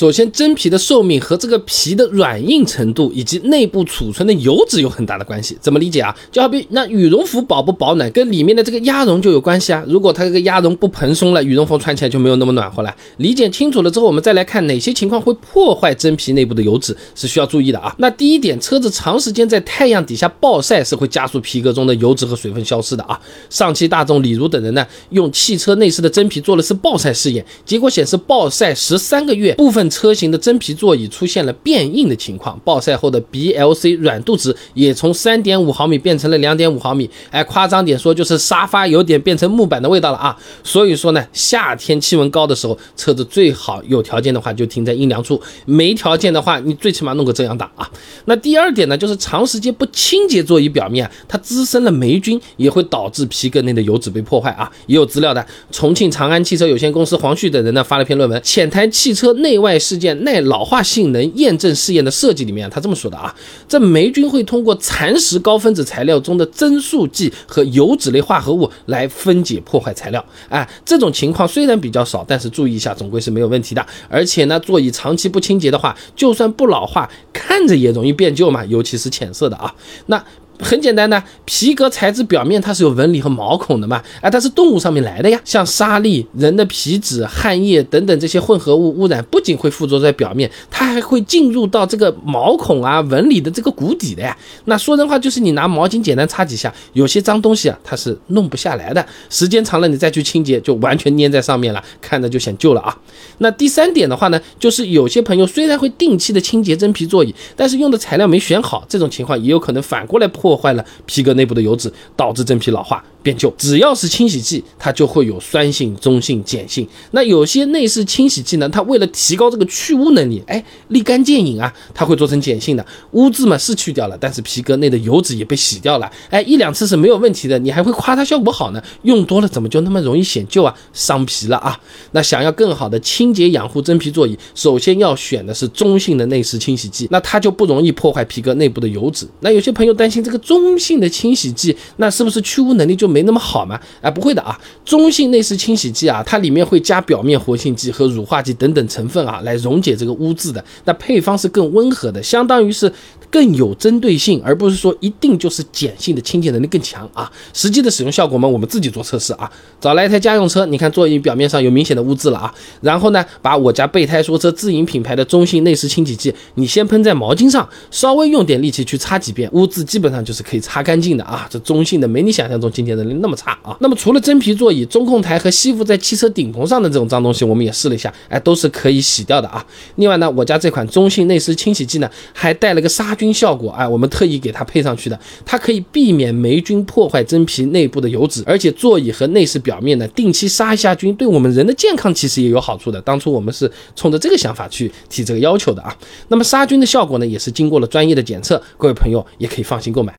首先，真皮的寿命和这个皮的软硬程度以及内部储存的油脂有很大的关系。怎么理解啊？就好比那羽绒服保不保暖，跟里面的这个鸭绒就有关系啊。如果它这个鸭绒不蓬松了，羽绒服穿起来就没有那么暖和了。理解清楚了之后，我们再来看哪些情况会破坏真皮内部的油脂是需要注意的啊。那第一点，车子长时间在太阳底下暴晒是会加速皮革中的油脂和水分消失的啊。上汽大众、李如等人呢，用汽车内饰的真皮做了次暴晒试验，结果显示暴晒十三个月，部分车型的真皮座椅出现了变硬的情况，暴晒后的 BLC 软度值也从三点五毫米变成了两点五毫米。哎，夸张点说，就是沙发有点变成木板的味道了啊。所以说呢，夏天气温高的时候，车子最好有条件的话就停在阴凉处，没条件的话，你最起码弄个遮阳挡啊。那第二点呢，就是长时间不清洁座椅表面，它滋生了霉菌，也会导致皮革内的油脂被破坏啊。也有资料的，重庆长安汽车有限公司黄旭等人呢发了篇论文《浅谈汽车内外事件》。耐老化性能验证试验的设计里面，他这么说的啊，这霉菌会通过蚕食高分子材料中的增塑剂和油脂类化合物来分解破坏材料。哎，这种情况虽然比较少，但是注意一下，总归是没有问题的。而且呢，座椅长期不清洁的话，就算不老化，看着也容易变旧嘛，尤其是浅色的啊。那。很简单的，皮革材质表面它是有纹理和毛孔的嘛，哎，它是动物上面来的呀，像沙粒、人的皮脂、汗液等等这些混合物污染，不仅会附着在表面，它还会进入到这个毛孔啊、纹理的这个骨底的呀。那说人话就是你拿毛巾简单擦几下，有些脏东西啊，它是弄不下来的，时间长了你再去清洁，就完全粘在上面了，看着就显旧了啊。那第三点的话呢，就是有些朋友虽然会定期的清洁真皮座椅，但是用的材料没选好，这种情况也有可能反过来破。破坏了皮革内部的油脂，导致真皮老化。变旧，只要是清洗剂，它就会有酸性、中性、碱性。那有些内饰清洗剂呢，它为了提高这个去污能力，哎，立竿见影啊，它会做成碱性的。污渍嘛是去掉了，但是皮革内的油脂也被洗掉了。哎，一两次是没有问题的，你还会夸它效果好呢？用多了怎么就那么容易显旧啊？伤皮了啊！那想要更好的清洁养护真皮座椅，首先要选的是中性的内饰清洗剂，那它就不容易破坏皮革内部的油脂。那有些朋友担心这个中性的清洗剂，那是不是去污能力就？没那么好吗？哎，不会的啊，中性内饰清洗剂啊，它里面会加表面活性剂和乳化剂等等成分啊，来溶解这个污渍的。那配方是更温和的，相当于是更有针对性，而不是说一定就是碱性的清洁能力更强啊。实际的使用效果嘛，我们自己做测试啊。找来一台家用车，你看座椅表面上有明显的污渍了啊，然后呢，把我家备胎说车自营品牌的中性内饰清洗剂，你先喷在毛巾上，稍微用点力气去擦几遍，污渍基本上就是可以擦干净的啊。这中性的没你想象中清洁。能力那么差啊？那么除了真皮座椅、中控台和吸附在汽车顶棚上的这种脏东西，我们也试了一下，哎，都是可以洗掉的啊。另外呢，我家这款中性内饰清洗剂呢，还带了个杀菌效果，哎，我们特意给它配上去的，它可以避免霉菌破坏真皮内部的油脂，而且座椅和内饰表面呢，定期杀一下菌，对我们人的健康其实也有好处的。当初我们是冲着这个想法去提这个要求的啊。那么杀菌的效果呢，也是经过了专业的检测，各位朋友也可以放心购买。